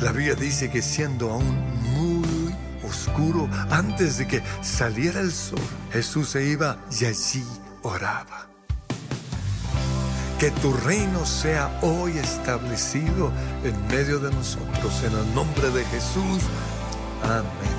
La Biblia dice que siendo aún muy oscuro, antes de que saliera el sol, Jesús se iba y allí oraba. Que tu reino sea hoy establecido en medio de nosotros. En el nombre de Jesús. Amén.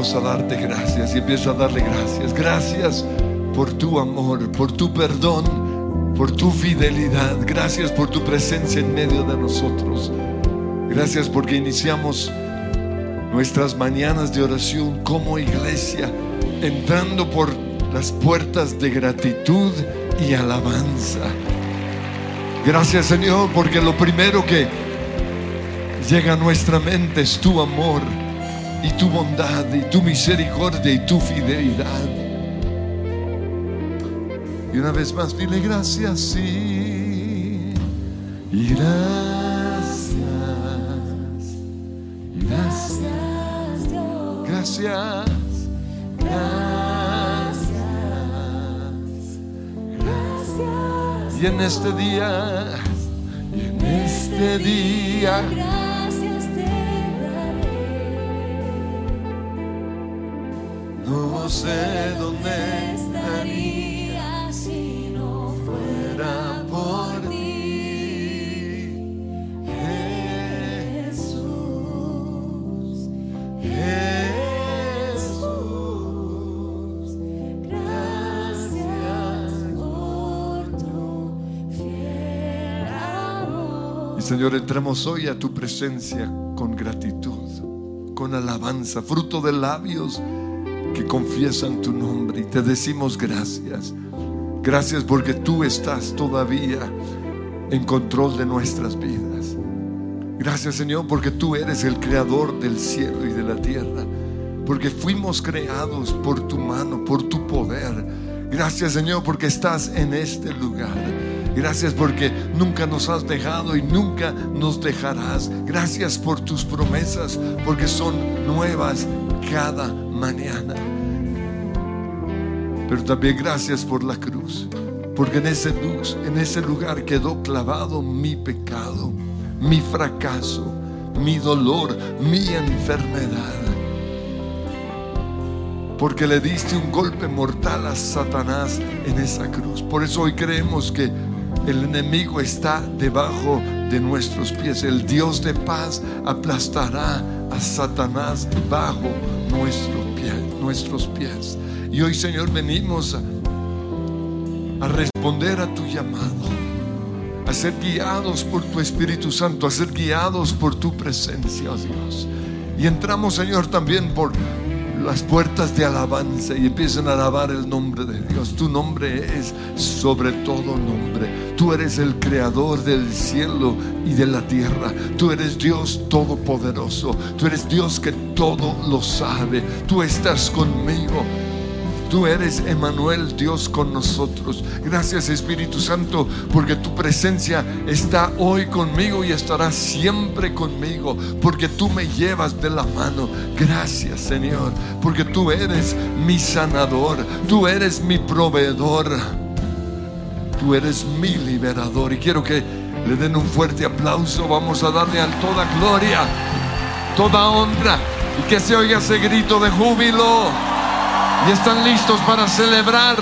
A darte gracias y empiezo a darle gracias. Gracias por tu amor, por tu perdón, por tu fidelidad. Gracias por tu presencia en medio de nosotros. Gracias porque iniciamos nuestras mañanas de oración como iglesia, entrando por las puertas de gratitud y alabanza. Gracias Señor porque lo primero que llega a nuestra mente es tu amor y tu bondad y tu misericordia y tu fidelidad. Y una vez más dile gracias, sí. Y gracias. Gracias. Gracias. Gracias. Gracias. Y en este día, y en este día. Sé dónde estaría si no fuera por ti, Jesús. Jesús, gracias por tu fiel amor. Y Señor, entramos hoy a tu presencia con gratitud, con alabanza, fruto de labios que confiesan tu nombre y te decimos gracias. Gracias porque tú estás todavía en control de nuestras vidas. Gracias Señor porque tú eres el creador del cielo y de la tierra. Porque fuimos creados por tu mano, por tu poder. Gracias Señor porque estás en este lugar. Gracias porque nunca nos has dejado y nunca nos dejarás. Gracias por tus promesas porque son nuevas cada mañana. Pero también gracias por la cruz, porque en ese luz, en ese lugar quedó clavado mi pecado, mi fracaso, mi dolor, mi enfermedad. Porque le diste un golpe mortal a Satanás en esa cruz. Por eso hoy creemos que el enemigo está debajo de nuestros pies. El Dios de paz aplastará a Satanás bajo nuestro pie, nuestros pies. Y hoy, Señor, venimos a, a responder a tu llamado, a ser guiados por tu Espíritu Santo, a ser guiados por tu presencia, oh Dios. Y entramos, Señor, también por las puertas de alabanza y empiezan a alabar el nombre de Dios. Tu nombre es sobre todo nombre. Tú eres el creador del cielo y de la tierra. Tú eres Dios todopoderoso. Tú eres Dios que todo lo sabe. Tú estás conmigo. Tú eres Emanuel, Dios con nosotros. Gracias Espíritu Santo, porque tu presencia está hoy conmigo y estará siempre conmigo, porque tú me llevas de la mano. Gracias Señor, porque tú eres mi sanador, tú eres mi proveedor, tú eres mi liberador. Y quiero que le den un fuerte aplauso. Vamos a darle a toda gloria, toda honra y que se oiga ese grito de júbilo y están listos para celebrar.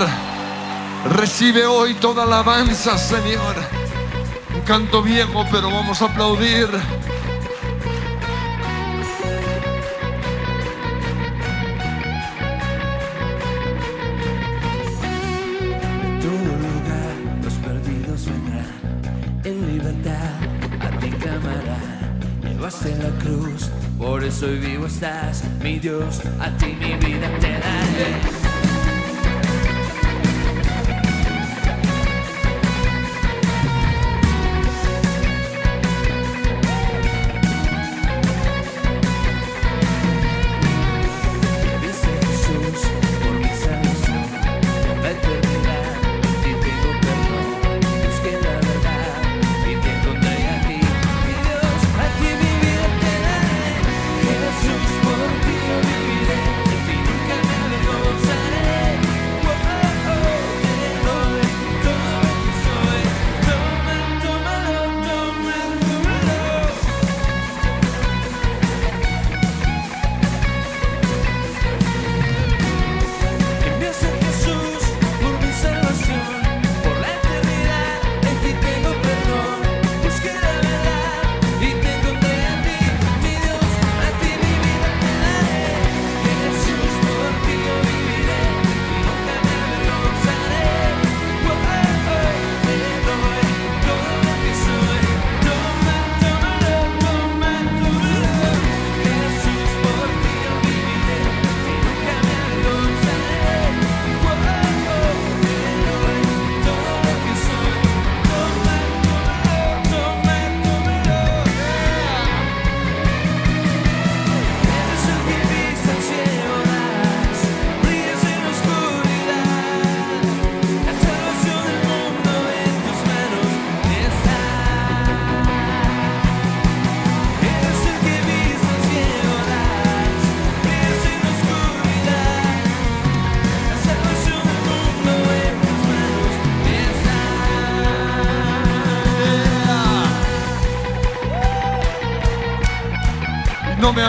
Recibe hoy toda alabanza, Señor. Un canto viejo, pero vamos a aplaudir. Eso hoy vivo estás, mi Dios, a ti mi vida te daré.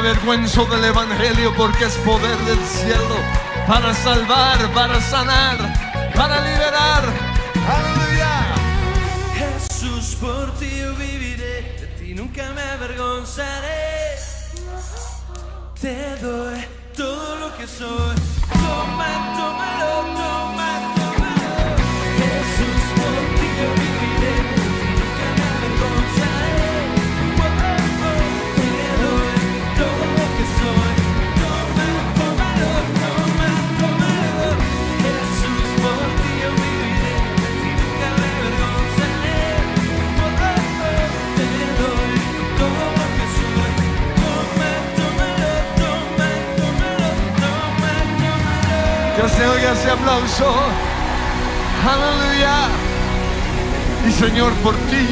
Avergüenzo del Evangelio porque es poder del cielo para salvar, para sanar, para liberar.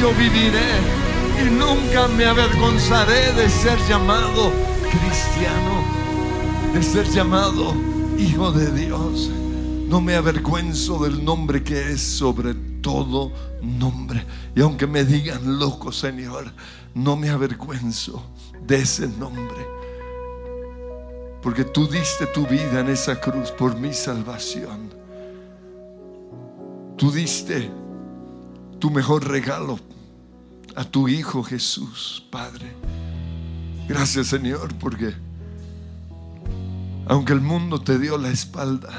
Yo viviré y nunca me avergonzaré de ser llamado cristiano, de ser llamado hijo de Dios. No me avergüenzo del nombre que es sobre todo nombre. Y aunque me digan loco, Señor, no me avergüenzo de ese nombre. Porque tú diste tu vida en esa cruz por mi salvación. Tú diste tu mejor regalo a tu Hijo Jesús, Padre. Gracias Señor, porque aunque el mundo te dio la espalda,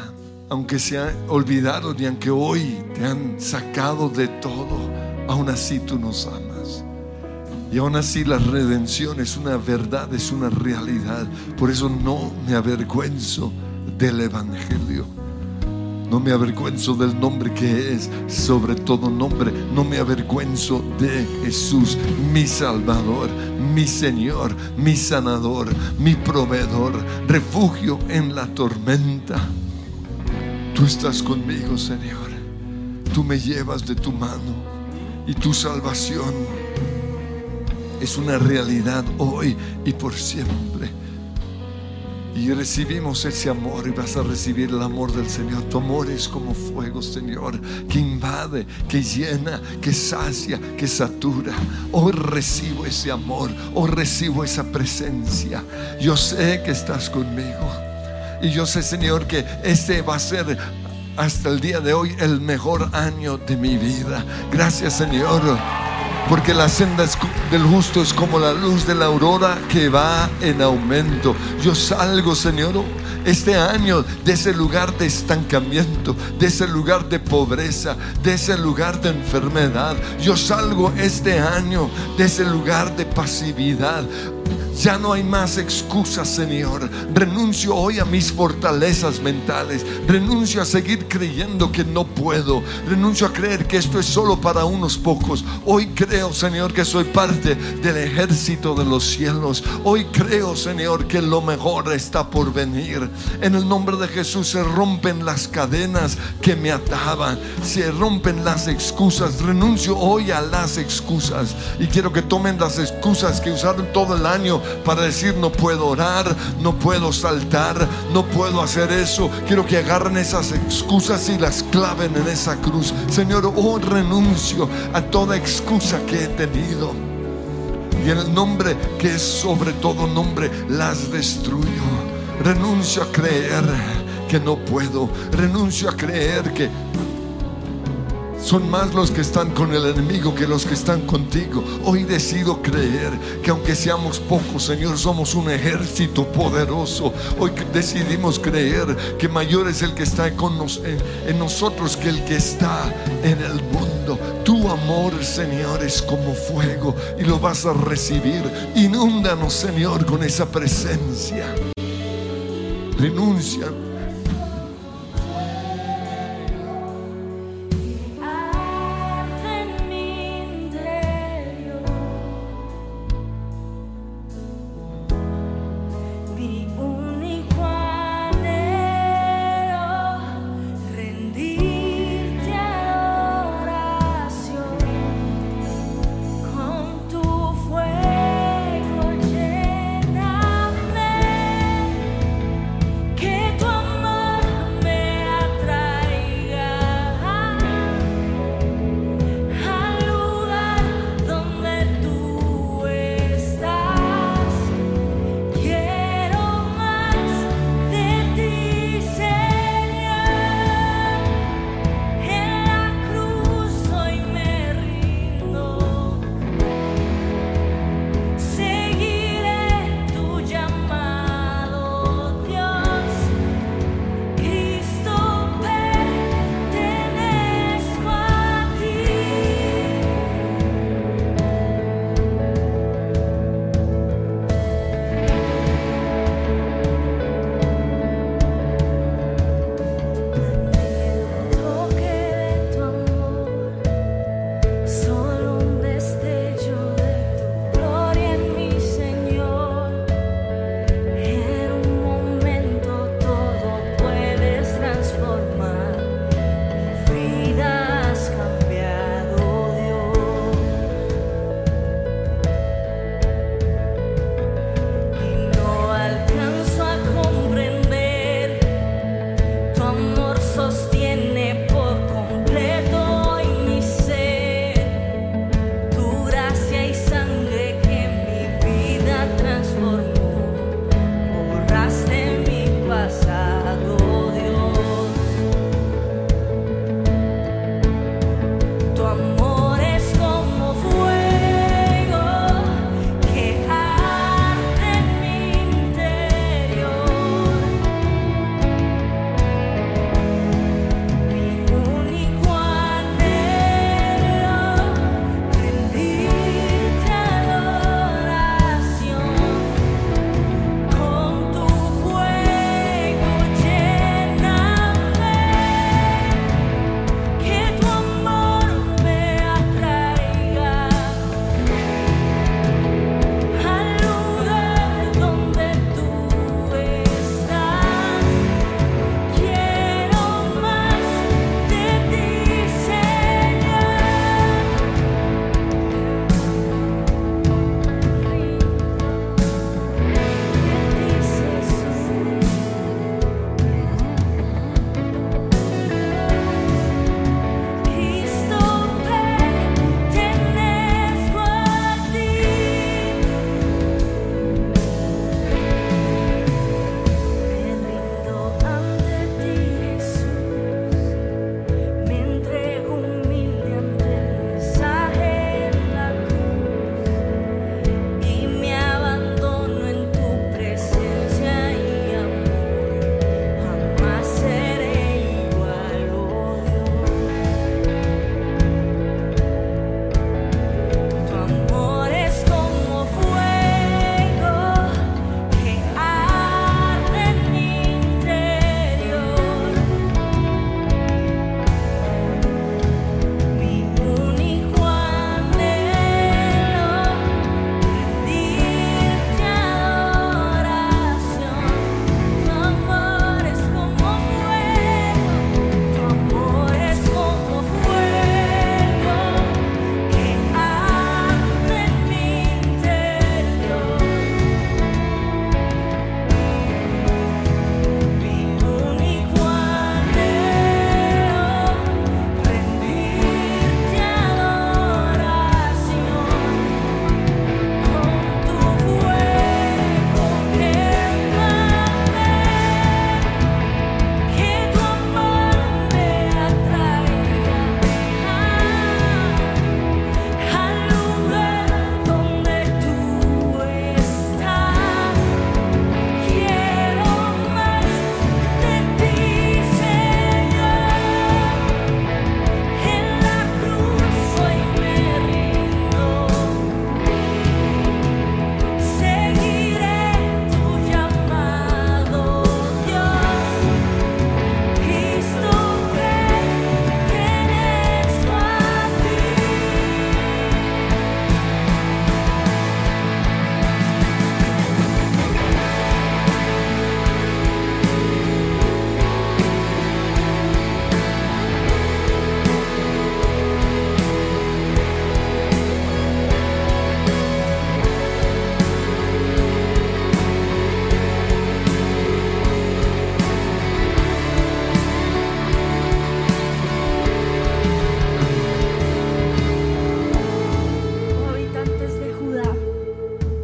aunque se ha olvidado y aunque hoy te han sacado de todo, aún así tú nos amas. Y aún así la redención es una verdad, es una realidad. Por eso no me avergüenzo del Evangelio. No me avergüenzo del nombre que es sobre todo nombre. No me avergüenzo de Jesús, mi Salvador, mi Señor, mi sanador, mi proveedor, refugio en la tormenta. Tú estás conmigo, Señor. Tú me llevas de tu mano y tu salvación es una realidad hoy y por siempre. Y recibimos ese amor y vas a recibir el amor del Señor. Tu amor es como fuego, Señor, que invade, que llena, que sacia, que satura. Hoy recibo ese amor, hoy recibo esa presencia. Yo sé que estás conmigo. Y yo sé, Señor, que este va a ser hasta el día de hoy el mejor año de mi vida. Gracias, Señor. Porque la senda del justo es como la luz de la aurora que va en aumento. Yo salgo, Señor, este año de ese lugar de estancamiento, de ese lugar de pobreza, de ese lugar de enfermedad. Yo salgo este año de ese lugar de pasividad. Ya no hay más excusas, Señor. Renuncio hoy a mis fortalezas mentales. Renuncio a seguir creyendo que no puedo. Renuncio a creer que esto es solo para unos pocos. Hoy creo, Señor, que soy parte del ejército de los cielos. Hoy creo, Señor, que lo mejor está por venir. En el nombre de Jesús se rompen las cadenas que me ataban. Se rompen las excusas. Renuncio hoy a las excusas. Y quiero que tomen las excusas que usaron todo el año para decir no puedo orar, no puedo saltar, no puedo hacer eso. Quiero que agarren esas excusas y las claven en esa cruz. Señor, hoy renuncio a toda excusa que he tenido. Y en el nombre que es sobre todo nombre, las destruyo. Renuncio a creer que no puedo. Renuncio a creer que son más los que están con el enemigo que los que están contigo. Hoy decido creer que aunque seamos pocos, Señor, somos un ejército poderoso. Hoy decidimos creer que mayor es el que está con en, en nosotros que el que está en el mundo. Tu amor, Señor, es como fuego y lo vas a recibir. Inúndanos, Señor, con esa presencia. Renuncia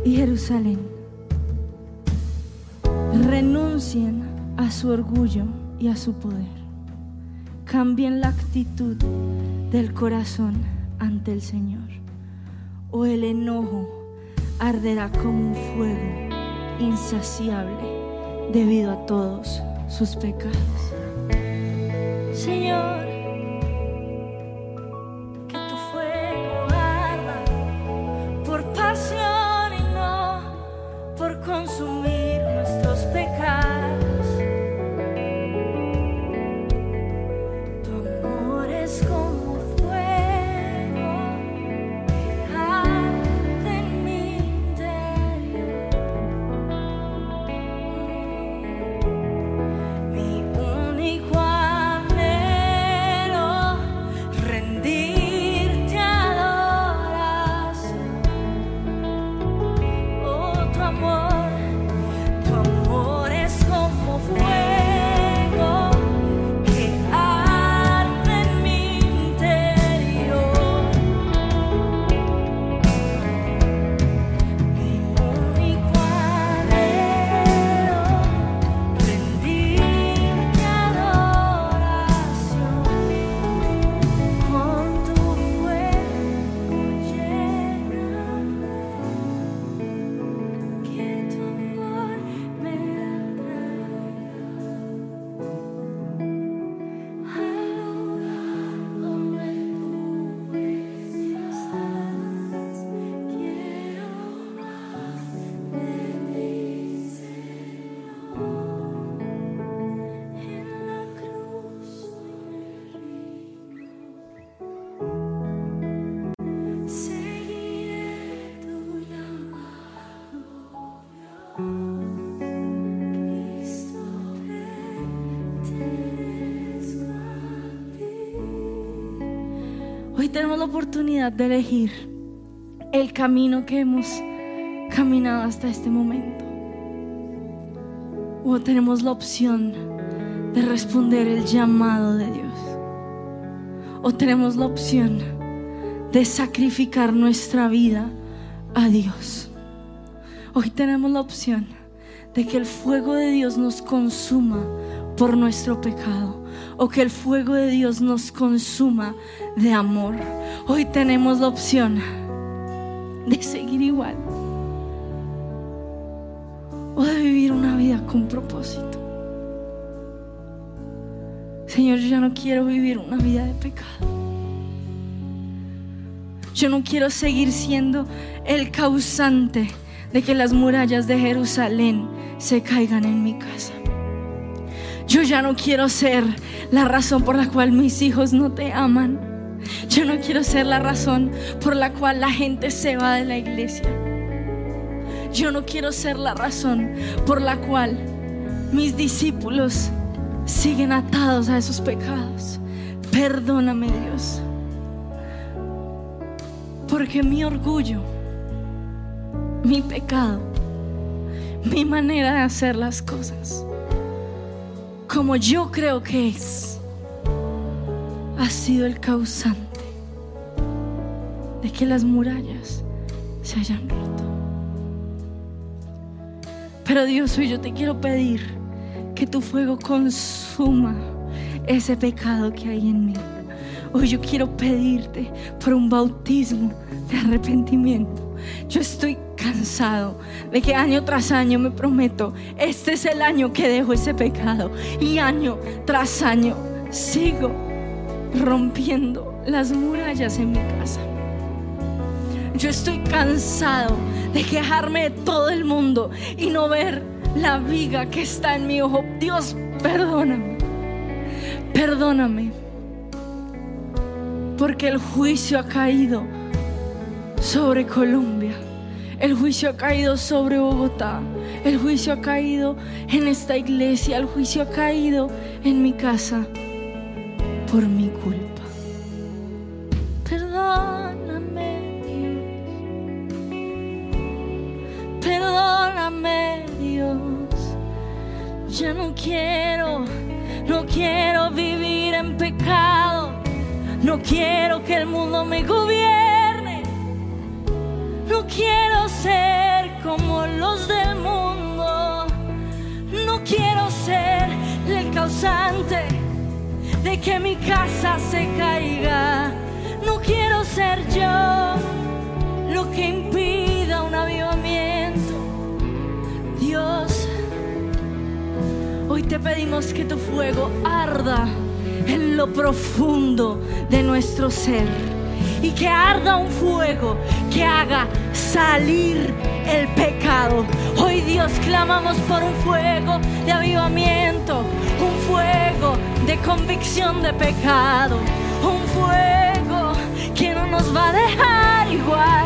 y Jerusalén. Renuncien a su orgullo y a su poder. Cambien la actitud del corazón ante el Señor, o el enojo arderá como un fuego insaciable debido a todos sus pecados. Señor, tenemos la oportunidad de elegir el camino que hemos caminado hasta este momento. O tenemos la opción de responder el llamado de Dios. O tenemos la opción de sacrificar nuestra vida a Dios. Hoy tenemos la opción de que el fuego de Dios nos consuma por nuestro pecado o que el fuego de Dios nos consuma de amor. Hoy tenemos la opción de seguir igual o de vivir una vida con propósito. Señor, yo ya no quiero vivir una vida de pecado. Yo no quiero seguir siendo el causante de que las murallas de Jerusalén se caigan en mi casa. Yo ya no quiero ser la razón por la cual mis hijos no te aman. Yo no quiero ser la razón por la cual la gente se va de la iglesia. Yo no quiero ser la razón por la cual mis discípulos siguen atados a esos pecados. Perdóname Dios. Porque mi orgullo, mi pecado, mi manera de hacer las cosas, como yo creo que es, ha sido el causante de que las murallas se hayan roto. Pero Dios, hoy yo te quiero pedir que tu fuego consuma ese pecado que hay en mí. Hoy yo quiero pedirte por un bautismo de arrepentimiento. Yo estoy cansado de que año tras año me prometo, este es el año que dejo ese pecado. Y año tras año sigo rompiendo las murallas en mi casa. Yo estoy cansado de quejarme de todo el mundo y no ver la viga que está en mi ojo. Dios, perdóname. Perdóname. Porque el juicio ha caído sobre Colombia. El juicio ha caído sobre Bogotá. El juicio ha caído en esta iglesia. El juicio ha caído en mi casa por mi culpa. Perdóname, Dios. Perdóname, Dios. Ya no quiero, no quiero vivir en pecado. No quiero que el mundo me gobierne. No quiero ser como los del mundo. causante de que mi casa se caiga. No quiero ser yo lo que impida un avivamiento. Dios, hoy te pedimos que tu fuego arda en lo profundo de nuestro ser y que arda un fuego que haga salir el pecado. Hoy Dios clamamos por un fuego de avivamiento, un fuego de convicción de pecado, un fuego que no nos va a dejar igual,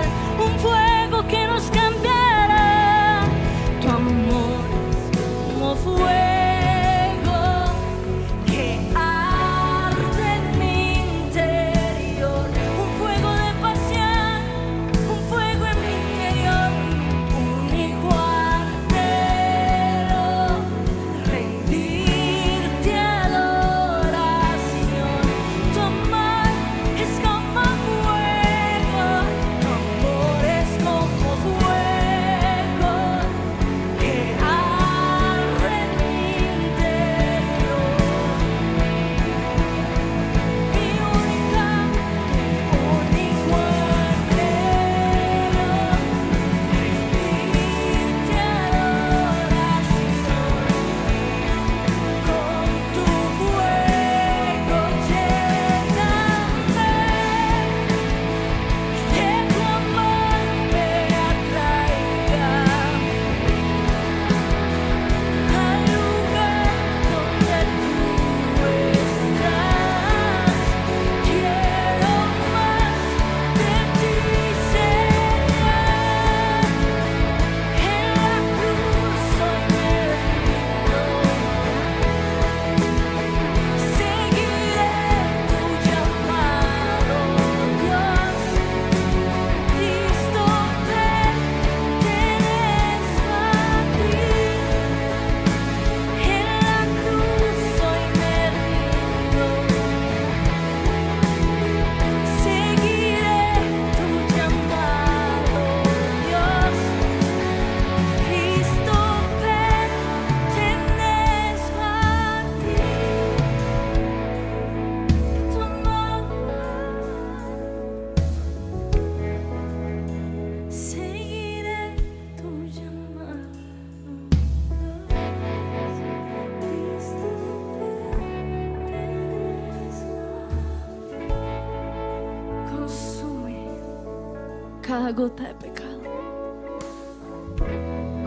gota de pecado.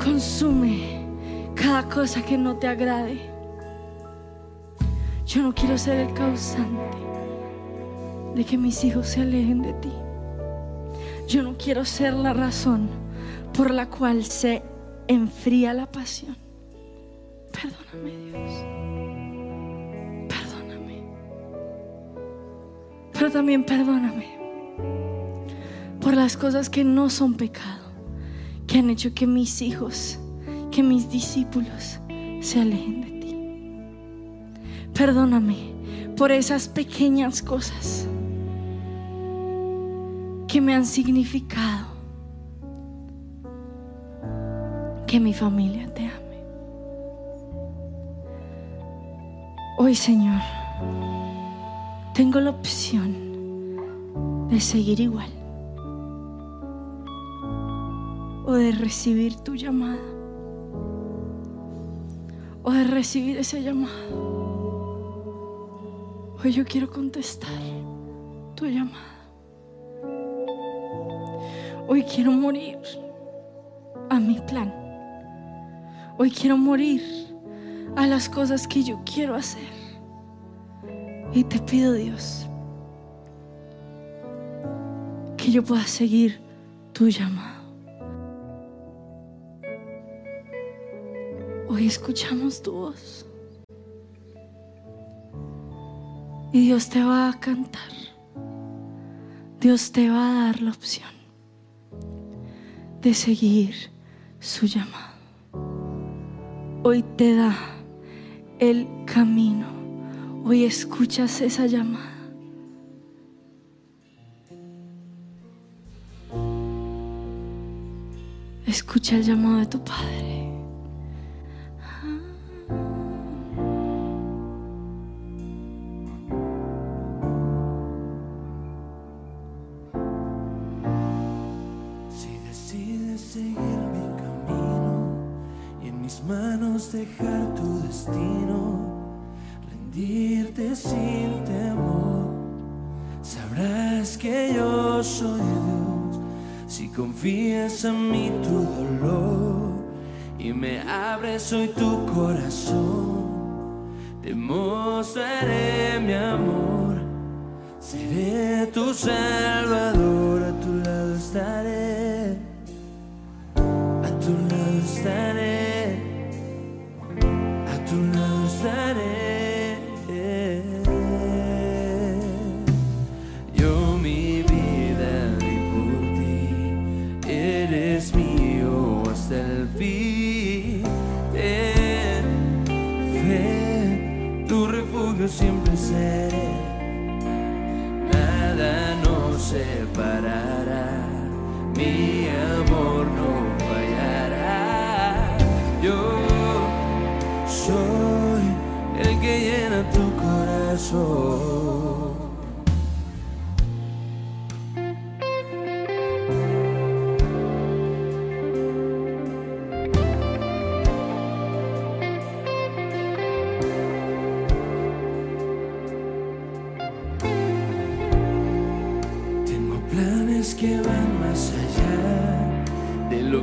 Consume cada cosa que no te agrade. Yo no quiero ser el causante de que mis hijos se alejen de ti. Yo no quiero ser la razón por la cual se enfría la pasión. Perdóname Dios. Perdóname. Pero también perdóname por las cosas que no son pecado, que han hecho que mis hijos, que mis discípulos se alejen de ti. Perdóname por esas pequeñas cosas que me han significado que mi familia te ame. Hoy, Señor, tengo la opción de seguir igual de recibir tu llamada o de recibir ese llamado. Hoy yo quiero contestar tu llamada. Hoy quiero morir a mi plan. Hoy quiero morir a las cosas que yo quiero hacer. Y te pido, Dios, que yo pueda seguir tu llamada. Hoy escuchamos tu voz. Y Dios te va a cantar. Dios te va a dar la opción de seguir su llamado. Hoy te da el camino. Hoy escuchas esa llamada. Escucha el llamado de tu Padre.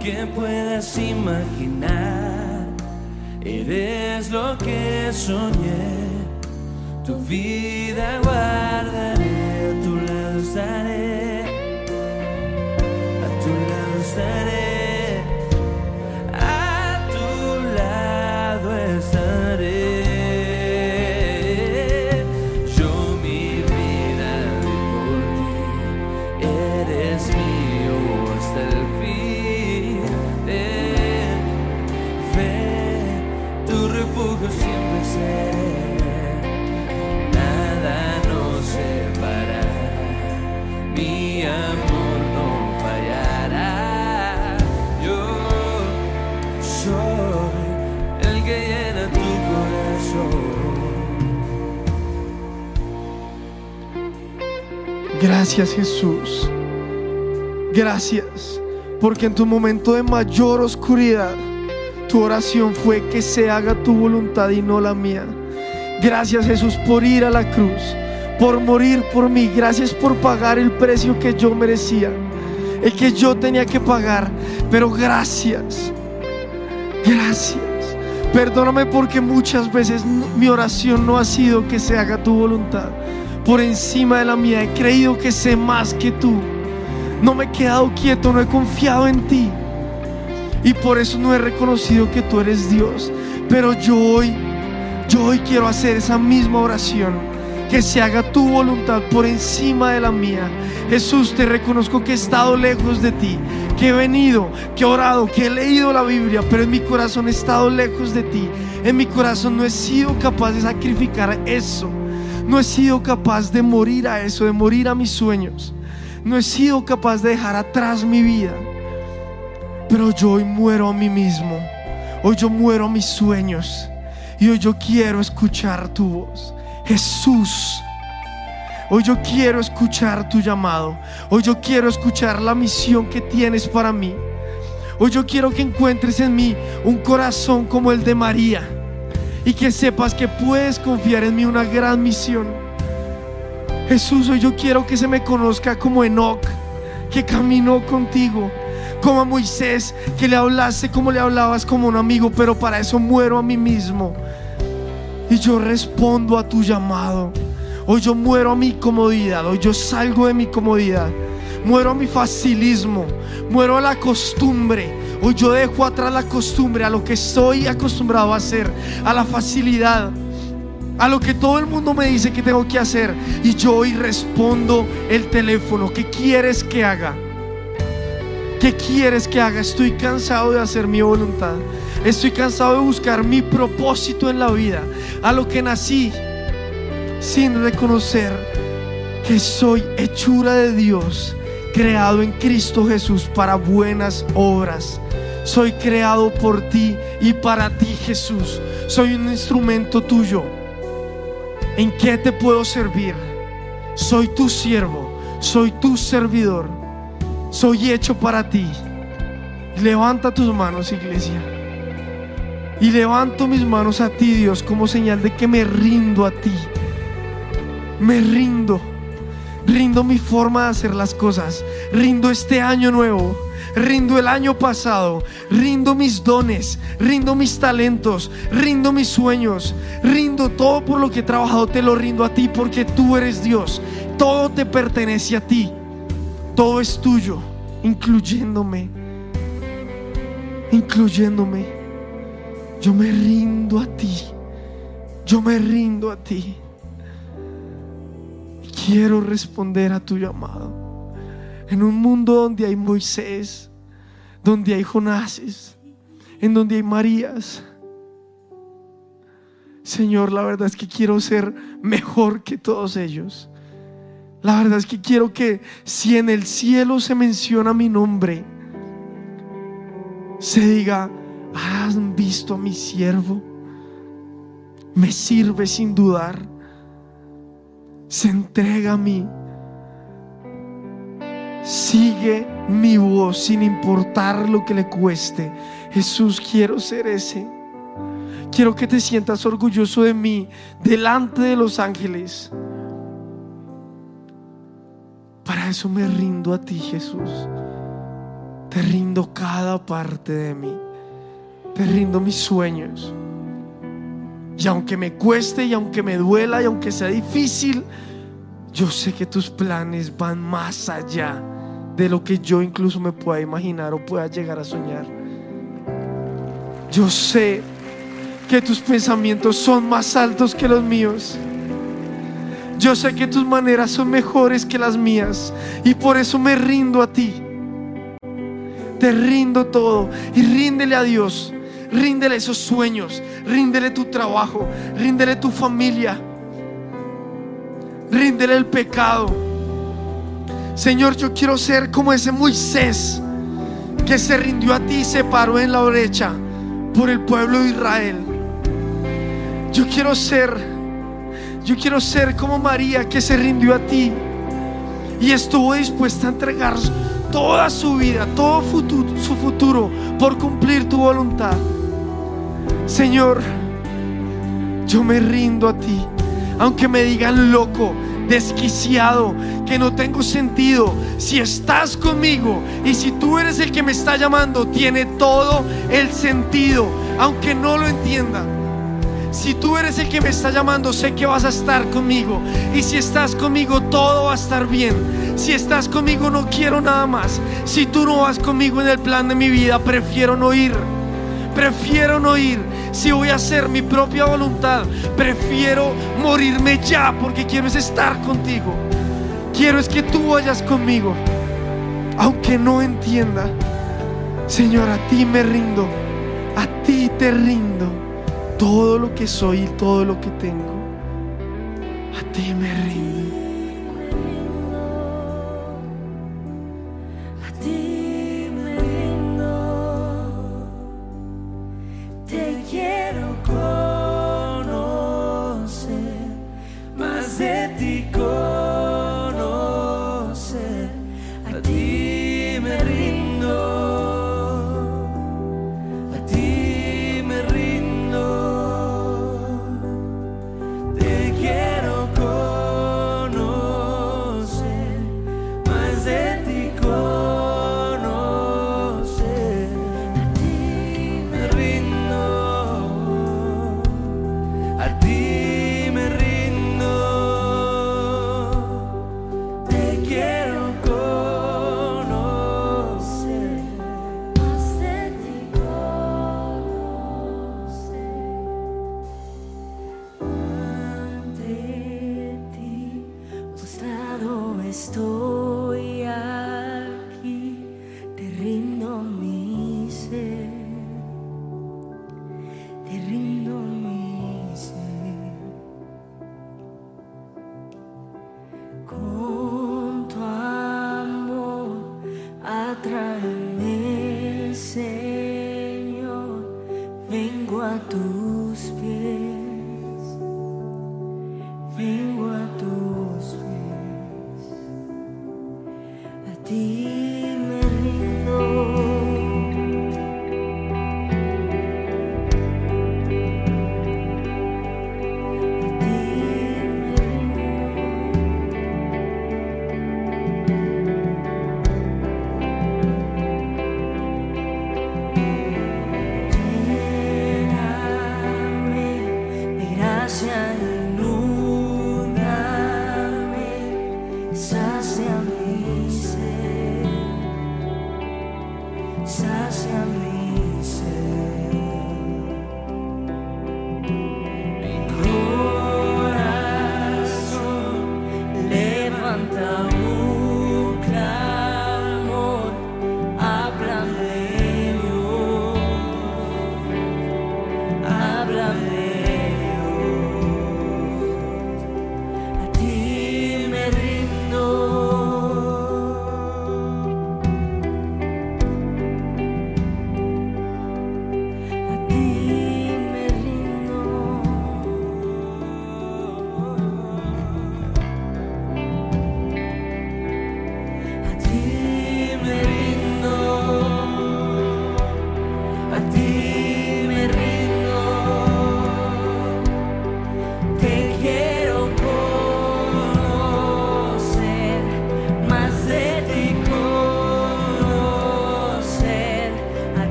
Que puedas imaginar. Eres lo que soñé, tu vida guardaré, Gracias Jesús. Gracias. Porque en tu momento de mayor oscuridad, tu oración fue que se haga tu voluntad y no la mía. Gracias Jesús por ir a la cruz, por morir por mí. Gracias por pagar el precio que yo merecía, el que yo tenía que pagar. Pero gracias. Gracias. Perdóname porque muchas veces mi oración no ha sido que se haga tu voluntad por encima de la mía. He creído que sé más que tú. No me he quedado quieto, no he confiado en ti. Y por eso no he reconocido que tú eres Dios. Pero yo hoy, yo hoy quiero hacer esa misma oración. Que se haga tu voluntad por encima de la mía. Jesús, te reconozco que he estado lejos de ti. Que he venido, que he orado, que he leído la Biblia. Pero en mi corazón he estado lejos de ti. En mi corazón no he sido capaz de sacrificar eso. No he sido capaz de morir a eso, de morir a mis sueños. No he sido capaz de dejar atrás mi vida. Pero yo hoy muero a mí mismo. Hoy yo muero a mis sueños. Y hoy yo quiero escuchar tu voz. Jesús. Hoy yo quiero escuchar tu llamado. Hoy yo quiero escuchar la misión que tienes para mí. Hoy yo quiero que encuentres en mí un corazón como el de María. Y que sepas que puedes confiar en mí una gran misión. Jesús, hoy yo quiero que se me conozca como Enoch, que caminó contigo, como a Moisés, que le hablaste como le hablabas como un amigo, pero para eso muero a mí mismo. Y yo respondo a tu llamado. Hoy yo muero a mi comodidad, hoy yo salgo de mi comodidad, muero a mi facilismo, muero a la costumbre. Hoy yo dejo atrás la costumbre, a lo que estoy acostumbrado a hacer, a la facilidad a lo que todo el mundo me dice que tengo que hacer. Y yo hoy respondo el teléfono. ¿Qué quieres que haga? ¿Qué quieres que haga? Estoy cansado de hacer mi voluntad. Estoy cansado de buscar mi propósito en la vida. A lo que nací sin reconocer que soy hechura de Dios, creado en Cristo Jesús para buenas obras. Soy creado por ti y para ti Jesús. Soy un instrumento tuyo. ¿En qué te puedo servir? Soy tu siervo, soy tu servidor, soy hecho para ti. Levanta tus manos, iglesia. Y levanto mis manos a ti, Dios, como señal de que me rindo a ti. Me rindo. Rindo mi forma de hacer las cosas. Rindo este año nuevo. Rindo el año pasado. Rindo mis dones. Rindo mis talentos. Rindo mis sueños. Rindo todo por lo que he trabajado. Te lo rindo a ti porque tú eres Dios. Todo te pertenece a ti. Todo es tuyo, incluyéndome. Incluyéndome. Yo me rindo a ti. Yo me rindo a ti. Quiero responder a tu llamado. En un mundo donde hay Moisés, donde hay Jonases, en donde hay Marías. Señor, la verdad es que quiero ser mejor que todos ellos. La verdad es que quiero que si en el cielo se menciona mi nombre, se diga, ¿Han visto a mi siervo? Me sirve sin dudar. Se entrega a mí. Sigue mi voz sin importar lo que le cueste. Jesús, quiero ser ese. Quiero que te sientas orgulloso de mí delante de los ángeles. Para eso me rindo a ti, Jesús. Te rindo cada parte de mí. Te rindo mis sueños. Y aunque me cueste y aunque me duela y aunque sea difícil, yo sé que tus planes van más allá de lo que yo incluso me pueda imaginar o pueda llegar a soñar. Yo sé que tus pensamientos son más altos que los míos. Yo sé que tus maneras son mejores que las mías y por eso me rindo a ti. Te rindo todo y ríndele a Dios Ríndele esos sueños, ríndele tu trabajo, ríndele tu familia, ríndele el pecado. Señor, yo quiero ser como ese Moisés que se rindió a ti y se paró en la brecha por el pueblo de Israel. Yo quiero ser, yo quiero ser como María que se rindió a ti y estuvo dispuesta a entregar toda su vida, todo su futuro por cumplir tu voluntad. Señor, yo me rindo a ti. Aunque me digan loco, desquiciado, que no tengo sentido, si estás conmigo y si tú eres el que me está llamando, tiene todo el sentido, aunque no lo entienda. Si tú eres el que me está llamando, sé que vas a estar conmigo. Y si estás conmigo, todo va a estar bien. Si estás conmigo, no quiero nada más. Si tú no vas conmigo en el plan de mi vida, prefiero no ir. Prefiero no ir si voy a hacer mi propia voluntad, prefiero morirme ya porque quiero es estar contigo. Quiero es que tú vayas conmigo, aunque no entienda. Señor, a ti me rindo, a ti te rindo todo lo que soy y todo lo que tengo. A ti me rindo.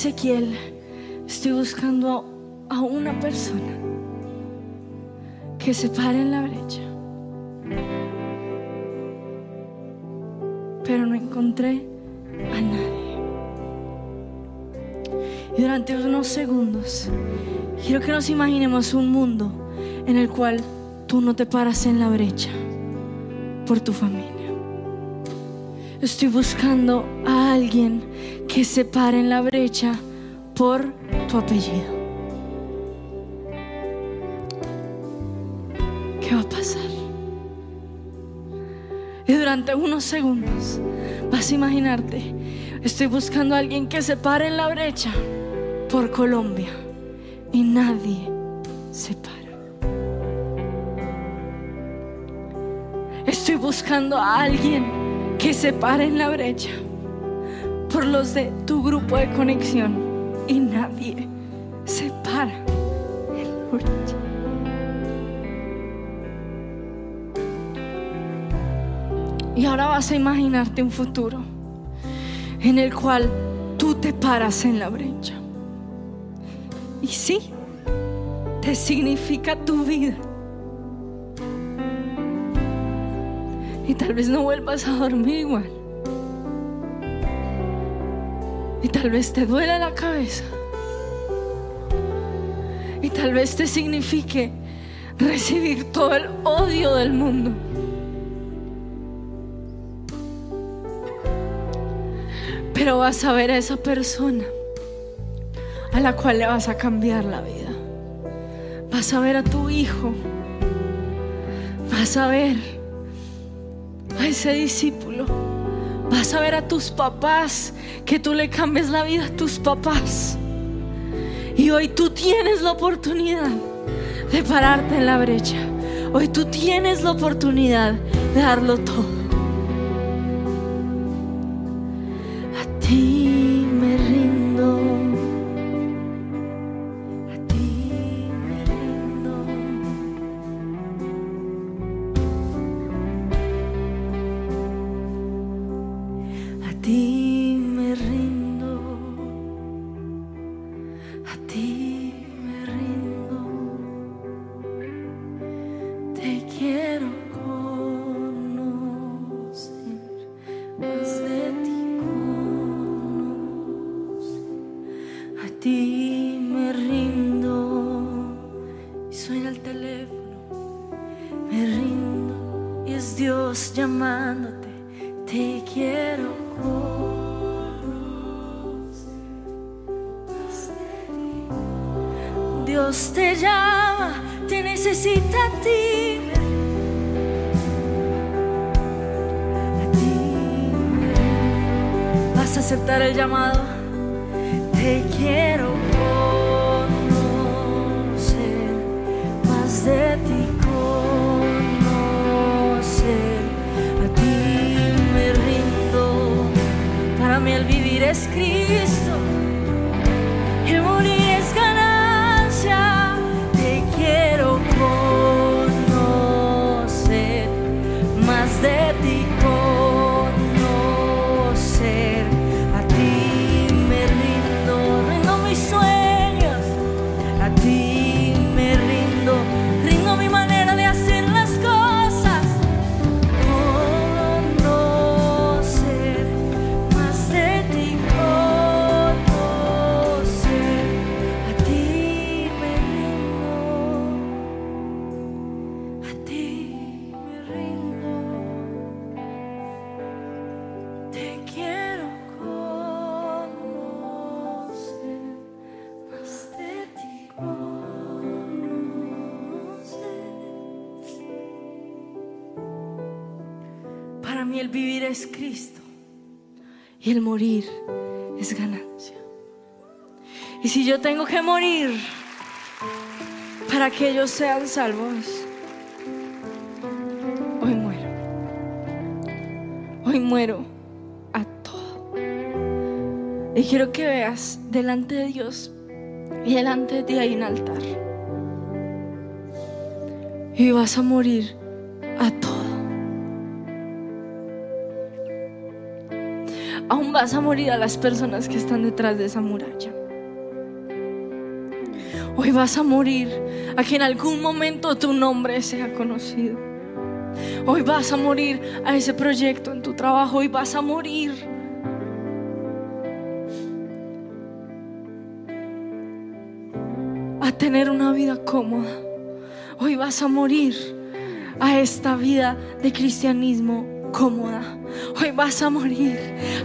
Ezequiel, estoy buscando a una persona que se pare en la brecha. Pero no encontré a nadie. Y durante unos segundos, quiero que nos imaginemos un mundo en el cual tú no te paras en la brecha por tu familia. Estoy buscando a alguien que se pare en la brecha por tu apellido. ¿Qué va a pasar? Y durante unos segundos vas a imaginarte, estoy buscando a alguien que se pare en la brecha por Colombia y nadie se para. Estoy buscando a alguien que se pare en la brecha por los de tu grupo de conexión y nadie se para en la. Y ahora vas a imaginarte un futuro en el cual tú te paras en la brecha. Y sí, te significa tu vida Y tal vez no vuelvas a dormir igual. Y tal vez te duele la cabeza. Y tal vez te signifique recibir todo el odio del mundo. Pero vas a ver a esa persona a la cual le vas a cambiar la vida. Vas a ver a tu hijo. Vas a ver a ese discípulo. Vas a ver a tus papás, que tú le cambies la vida a tus papás. Y hoy tú tienes la oportunidad de pararte en la brecha. Hoy tú tienes la oportunidad de darlo todo. Aceptar el llamado. Para mí el vivir es Cristo y el morir es ganancia. Y si yo tengo que morir para que ellos sean salvos, hoy muero. Hoy muero a todo. Y quiero que veas delante de Dios y delante de ti hay un altar. Y vas a morir a todo. Aún vas a morir a las personas que están detrás de esa muralla. Hoy vas a morir a que en algún momento tu nombre sea conocido. Hoy vas a morir a ese proyecto en tu trabajo. Hoy vas a morir. A tener una vida cómoda. Hoy vas a morir a esta vida de cristianismo cómoda. Hoy vas a morir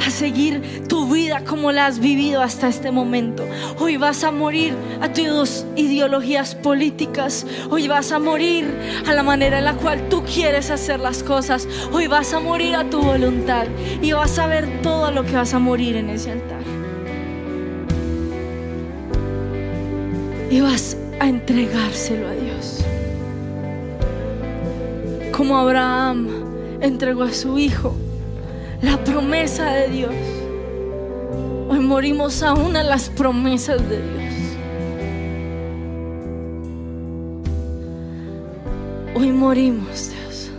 a seguir tu vida como la has vivido hasta este momento. Hoy vas a morir a tus ideologías políticas. Hoy vas a morir a la manera en la cual tú quieres hacer las cosas. Hoy vas a morir a tu voluntad y vas a ver todo lo que vas a morir en ese altar. Y vas a entregárselo a Dios. Como Abraham entregó a su hijo la promesa de Dios. Hoy morimos aún a las promesas de Dios. Hoy morimos, Dios.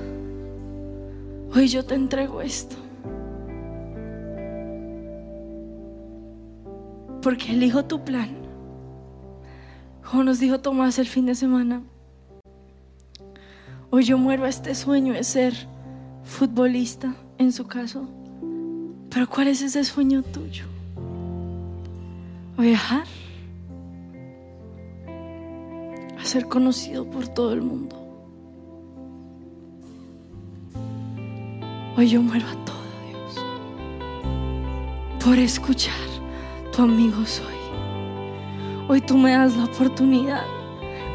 Hoy yo te entrego esto. Porque elijo tu plan. Como nos dijo Tomás el fin de semana. Hoy yo muero a este sueño de ser futbolista en su caso. Pero ¿cuál es ese sueño tuyo? Viajar. A ser conocido por todo el mundo. Hoy yo muero a todo, Dios. Por escuchar, tu amigo soy. Hoy tú me das la oportunidad,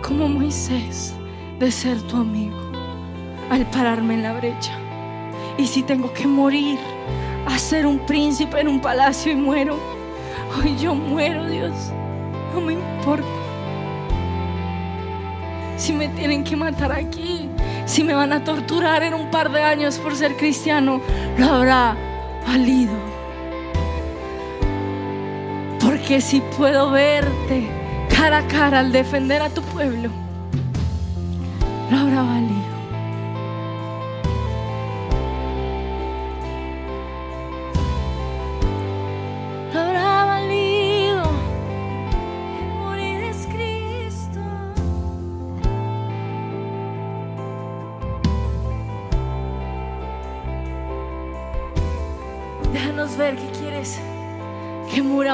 como Moisés, de ser tu amigo al pararme en la brecha. Y si tengo que morir a ser un príncipe en un palacio y muero, hoy yo muero, Dios. No me importa. Si me tienen que matar aquí, si me van a torturar en un par de años por ser cristiano, lo habrá valido. Porque si puedo verte cara a cara al defender a tu pueblo, lo habrá valido.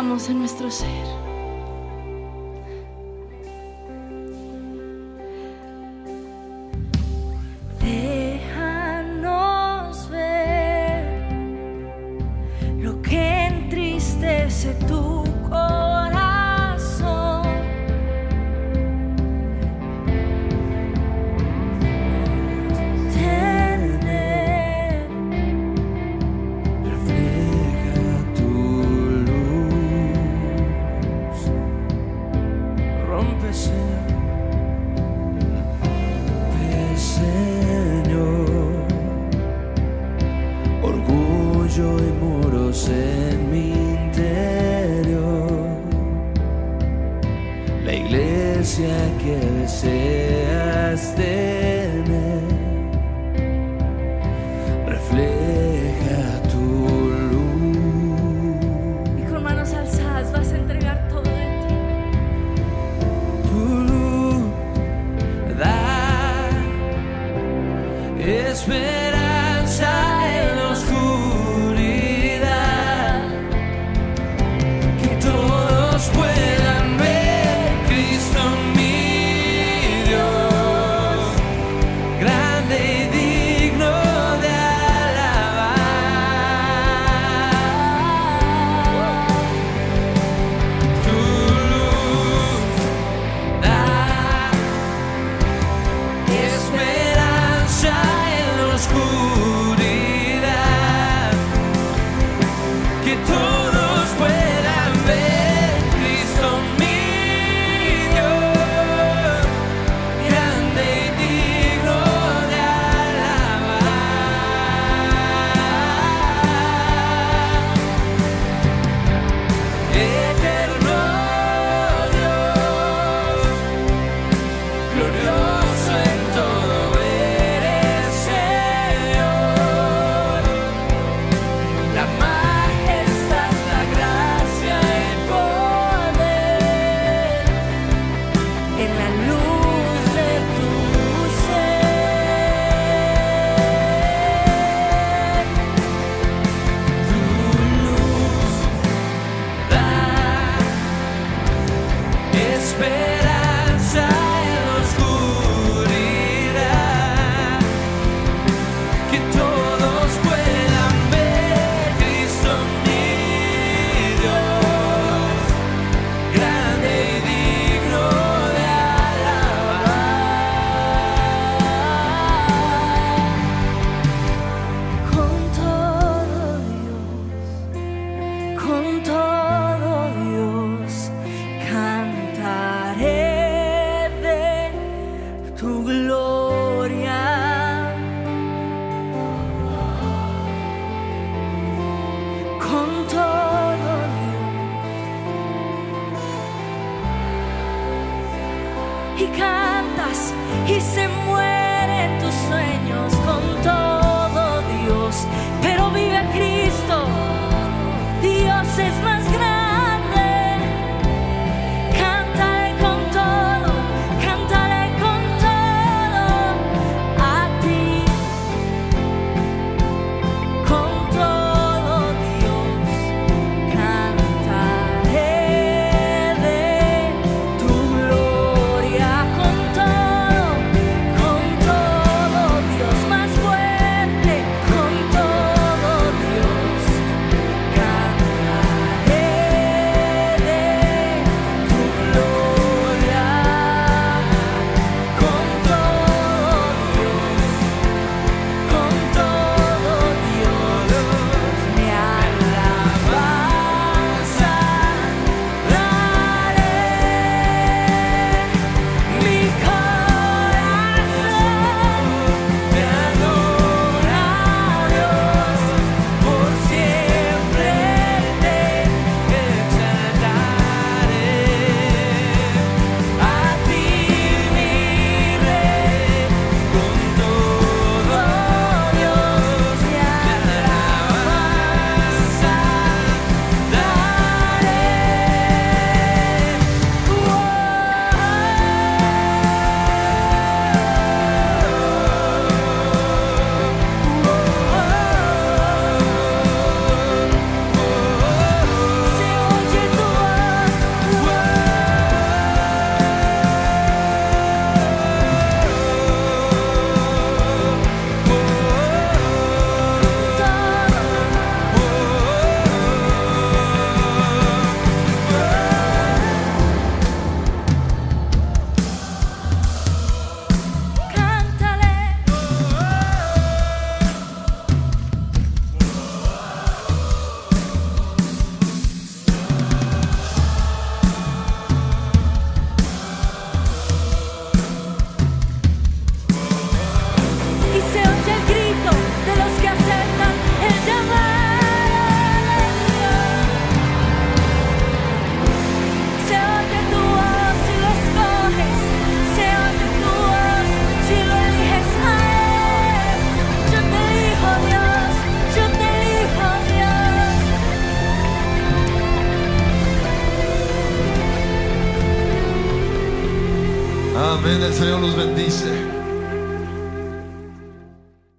Muramos en nuestro ser.